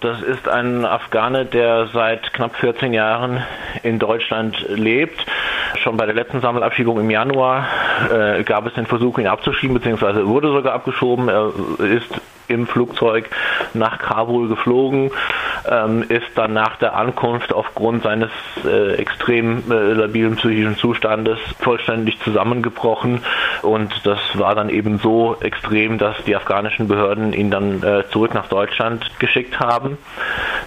Das ist ein Afghane, der seit knapp 14 Jahren in Deutschland lebt. Schon bei der letzten Sammelabschiebung im Januar äh, gab es den Versuch, ihn abzuschieben, beziehungsweise wurde sogar abgeschoben. Er ist im Flugzeug nach Kabul geflogen, ähm, ist dann nach der Ankunft aufgrund seines äh, extrem äh, labilen psychischen Zustandes vollständig zusammengebrochen und das war dann eben so extrem, dass die afghanischen Behörden ihn dann äh, zurück nach Deutschland geschickt haben.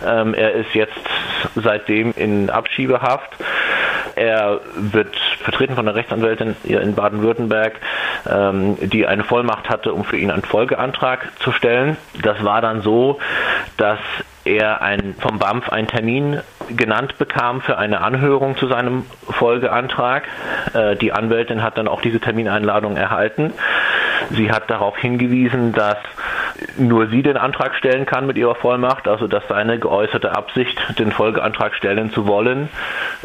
Ähm, er ist jetzt seitdem in Abschiebehaft. Er wird vertreten von der Rechtsanwältin in Baden-Württemberg, ähm, die eine Vollmacht hatte, um für ihn einen Folgeantrag zu stellen. Das war dann so, dass er ein, vom BAMF einen Termin genannt bekam für eine Anhörung zu seinem Folgeantrag. Äh, die Anwältin hat dann auch diese Termineinladung erhalten. Sie hat darauf hingewiesen, dass nur sie den Antrag stellen kann mit ihrer Vollmacht, also dass seine geäußerte Absicht, den Folgeantrag stellen zu wollen,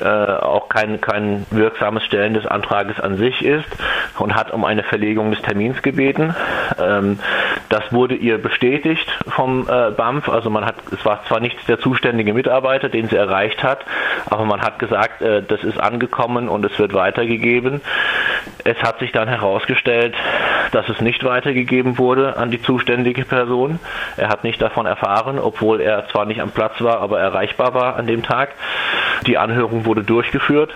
äh, auch kein, kein wirksames Stellen des Antrages an sich ist und hat um eine Verlegung des Termins gebeten. Ähm, das wurde ihr bestätigt vom äh, BAMF, also man hat, es war zwar nicht der zuständige Mitarbeiter, den sie erreicht hat, aber man hat gesagt, äh, das ist angekommen und es wird weitergegeben. Es hat sich dann herausgestellt, dass es nicht weitergegeben wurde an die zuständige Person. Er hat nicht davon erfahren, obwohl er zwar nicht am Platz war, aber erreichbar war an dem Tag. Die Anhörung wurde durchgeführt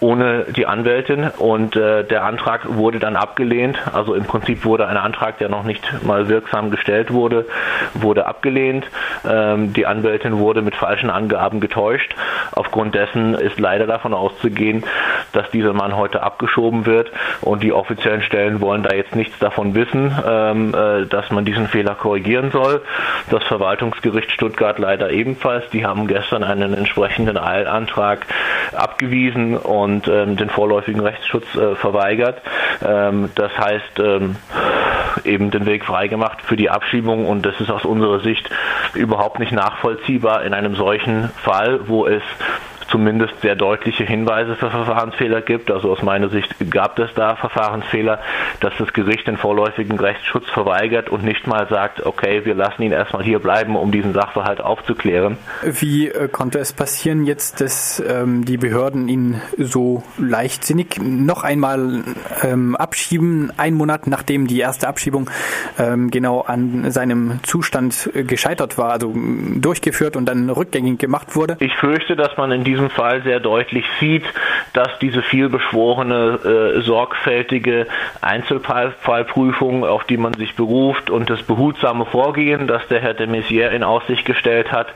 ohne die Anwältin und äh, der Antrag wurde dann abgelehnt. Also im Prinzip wurde ein Antrag, der noch nicht mal wirksam gestellt wurde, wurde abgelehnt. Ähm, die Anwältin wurde mit falschen Angaben getäuscht. Aufgrund dessen ist leider davon auszugehen, dass dieser Mann heute abgeschoben wird und die offiziellen Stellen wollen da jetzt nichts davon wissen, ähm, äh, dass man diesen Fehler korrigieren soll. Das Verwaltungsgericht Stuttgart leider ebenfalls. Die haben gestern einen entsprechenden Eilantrag abgewiesen und ähm, den vorläufigen Rechtsschutz äh, verweigert. Ähm, das heißt, ähm, eben den Weg freigemacht für die Abschiebung und das ist aus unserer Sicht überhaupt nicht nachvollziehbar in einem solchen Fall, wo es zumindest sehr deutliche Hinweise für Verfahrensfehler gibt. Also aus meiner Sicht gab es da Verfahrensfehler, dass das Gericht den vorläufigen Rechtsschutz verweigert und nicht mal sagt, okay, wir lassen ihn erstmal hier bleiben, um diesen Sachverhalt aufzuklären. Wie äh, konnte es passieren jetzt, dass ähm, die Behörden ihn so leichtsinnig noch einmal ähm, abschieben, einen Monat nachdem die erste Abschiebung ähm, genau an seinem Zustand äh, gescheitert war, also durchgeführt und dann rückgängig gemacht wurde? Ich fürchte, dass man in diesem diesem Fall sehr deutlich sieht, dass diese vielbeschworene, äh, sorgfältige Einzelfallprüfung, auf die man sich beruft und das behutsame Vorgehen, das der Herr de Maizière in Aussicht gestellt hat,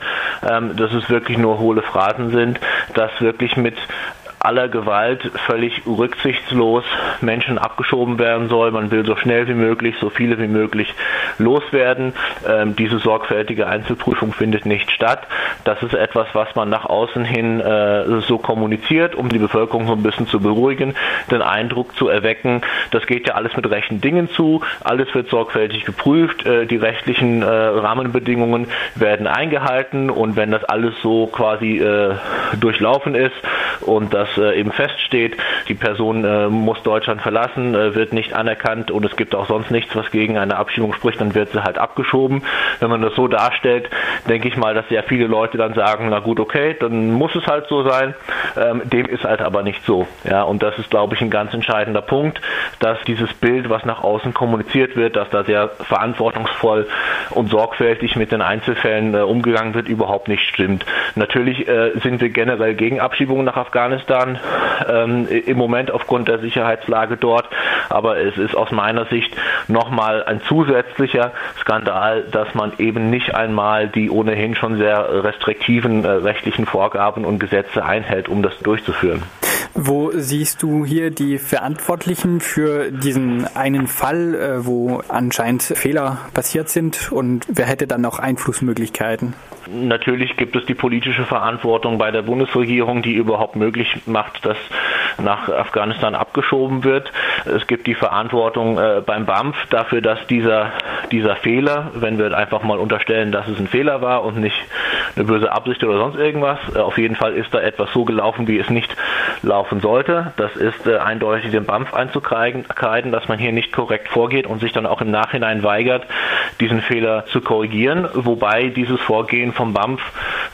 ähm, dass es wirklich nur hohle Phrasen sind, dass wirklich mit aller Gewalt völlig rücksichtslos Menschen abgeschoben werden soll. Man will so schnell wie möglich, so viele wie möglich loswerden. Ähm, diese sorgfältige Einzelprüfung findet nicht statt. Das ist etwas, was man nach außen hin äh, so kommuniziert, um die Bevölkerung so ein bisschen zu beruhigen, den Eindruck zu erwecken, das geht ja alles mit rechten Dingen zu, alles wird sorgfältig geprüft, äh, die rechtlichen äh, Rahmenbedingungen werden eingehalten und wenn das alles so quasi äh, durchlaufen ist und das äh, eben feststeht, die Person äh, muss Deutschland verlassen, äh, wird nicht anerkannt und es gibt auch sonst nichts, was gegen eine Abschiebung spricht, dann wird sie halt abgeschoben. Wenn man das so darstellt, denke ich mal, dass sehr viele Leute dann sagen, na gut, okay, dann muss es halt so sein. Ähm, dem ist halt aber nicht so. Ja, und das ist, glaube ich, ein ganz entscheidender Punkt, dass dieses Bild, was nach außen kommuniziert wird, dass da sehr verantwortungsvoll und sorgfältig mit den Einzelfällen äh, umgegangen wird, überhaupt nicht stimmt. Natürlich äh, sind wir generell gegen Abschiebungen nach Afghanistan Afghanistan ähm, im Moment aufgrund der Sicherheitslage dort. Aber es ist aus meiner Sicht nochmal ein zusätzlicher Skandal, dass man eben nicht einmal die ohnehin schon sehr restriktiven äh, rechtlichen Vorgaben und Gesetze einhält, um das durchzuführen. Wo siehst du hier die Verantwortlichen für diesen einen Fall, äh, wo anscheinend Fehler passiert sind und wer hätte dann noch Einflussmöglichkeiten? Natürlich gibt es die politische Verantwortung bei der Bundesregierung, die überhaupt möglich macht, dass nach Afghanistan abgeschoben wird. Es gibt die Verantwortung äh, beim BAMF dafür, dass dieser, dieser Fehler, wenn wir einfach mal unterstellen, dass es ein Fehler war und nicht eine böse Absicht oder sonst irgendwas, äh, auf jeden Fall ist da etwas so gelaufen, wie es nicht laufen sollte. Das ist äh, eindeutig dem BAMF einzukreiden, dass man hier nicht korrekt vorgeht und sich dann auch im Nachhinein weigert, diesen Fehler zu korrigieren. Wobei dieses Vorgehen vom BAMF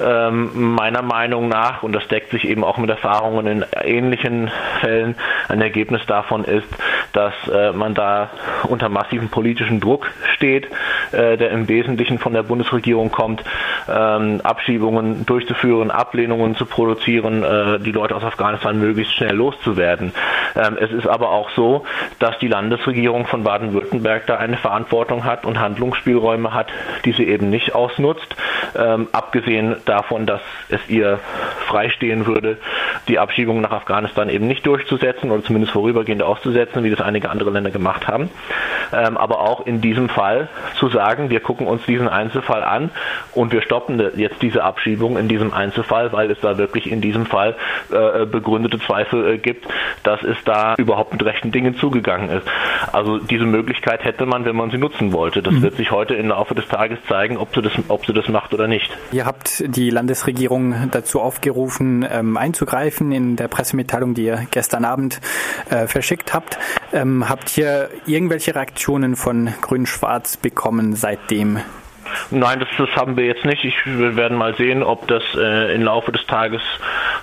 ähm, meiner Meinung nach, und das deckt sich eben auch mit Erfahrungen in ähnlichen Fällen, ein Ergebnis davon ist, dass äh, man da unter massivem politischen Druck steht, äh, der im Wesentlichen von der Bundesregierung kommt, ähm, Abschiebungen durchzuführen, Ablehnungen zu produzieren, äh, die Leute aus Afghanistan möglichst schnell loszuwerden. Ähm, es ist aber auch so, dass die Landesregierung von Baden-Württemberg da eine Verantwortung hat und Handlungsspielräume hat, die sie eben nicht ausnutzt. Ähm, abgesehen davon, dass es ihr freistehen würde, die Abschiebung nach Afghanistan eben nicht durchzusetzen oder zumindest vorübergehend auszusetzen, wie das einige andere Länder gemacht haben. Ähm, aber auch in diesem Fall zu sagen, wir gucken uns diesen Einzelfall an und wir stoppen jetzt diese Abschiebung in diesem Einzelfall, weil es da wirklich in diesem Fall äh, begründete Zweifel äh, gibt, dass es da überhaupt mit rechten Dingen zugegangen ist. Also diese Möglichkeit hätte man, wenn man sie nutzen wollte. Das mhm. wird sich heute im Laufe des Tages zeigen, ob sie das, ob sie das macht oder nicht. Ihr habt die Landesregierung dazu aufgerufen, ähm, einzugreifen in der Pressemitteilung, die ihr gestern Abend äh, verschickt habt. Ähm, habt ihr irgendwelche Reaktionen von Grün-Schwarz bekommen seitdem? Nein, das, das haben wir jetzt nicht. Ich, wir werden mal sehen, ob das äh, im Laufe des Tages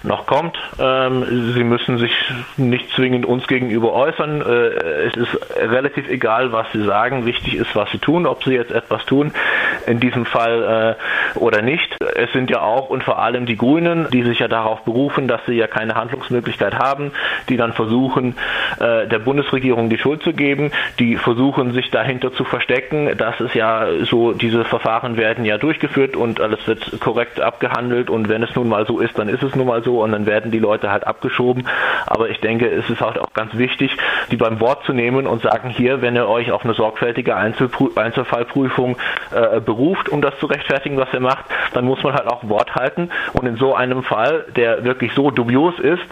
noch kommt. Ähm, Sie müssen sich nicht zwingend uns gegenüber äußern. Äh, es ist relativ egal, was Sie sagen. Wichtig ist, was Sie tun, ob Sie jetzt etwas tun, in diesem Fall äh, oder nicht. Es sind ja auch und vor allem die Grünen, die sich ja darauf berufen, dass sie ja keine Handlungsmöglichkeit haben, die dann versuchen, äh, der Bundesregierung die Schuld zu geben, die versuchen, sich dahinter zu verstecken, dass es ja so, diese Verfahren werden ja durchgeführt und alles wird korrekt abgehandelt und wenn es nun mal so ist, dann ist es nun mal so und dann werden die Leute halt abgeschoben. Aber ich denke, es ist halt auch ganz wichtig, die beim Wort zu nehmen und sagen, hier, wenn ihr euch auf eine sorgfältige Einzelfallprüfung äh, beruft, um das zu rechtfertigen, was ihr macht, dann muss man halt auch Wort halten. Und in so einem Fall, der wirklich so dubios ist,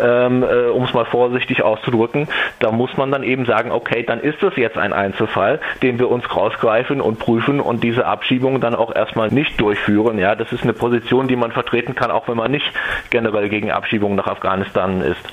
ähm, äh, um es mal vorsichtig auszudrücken, da muss man dann eben sagen, okay, dann ist es jetzt ein Einzelfall, den wir uns rausgreifen und prüfen und diese Abschiebung dann auch erstmal nicht durchführen. Ja, das ist eine Position, die man vertreten kann, auch wenn man nicht generell gegen Abschiebungen nach Afghanistan ist.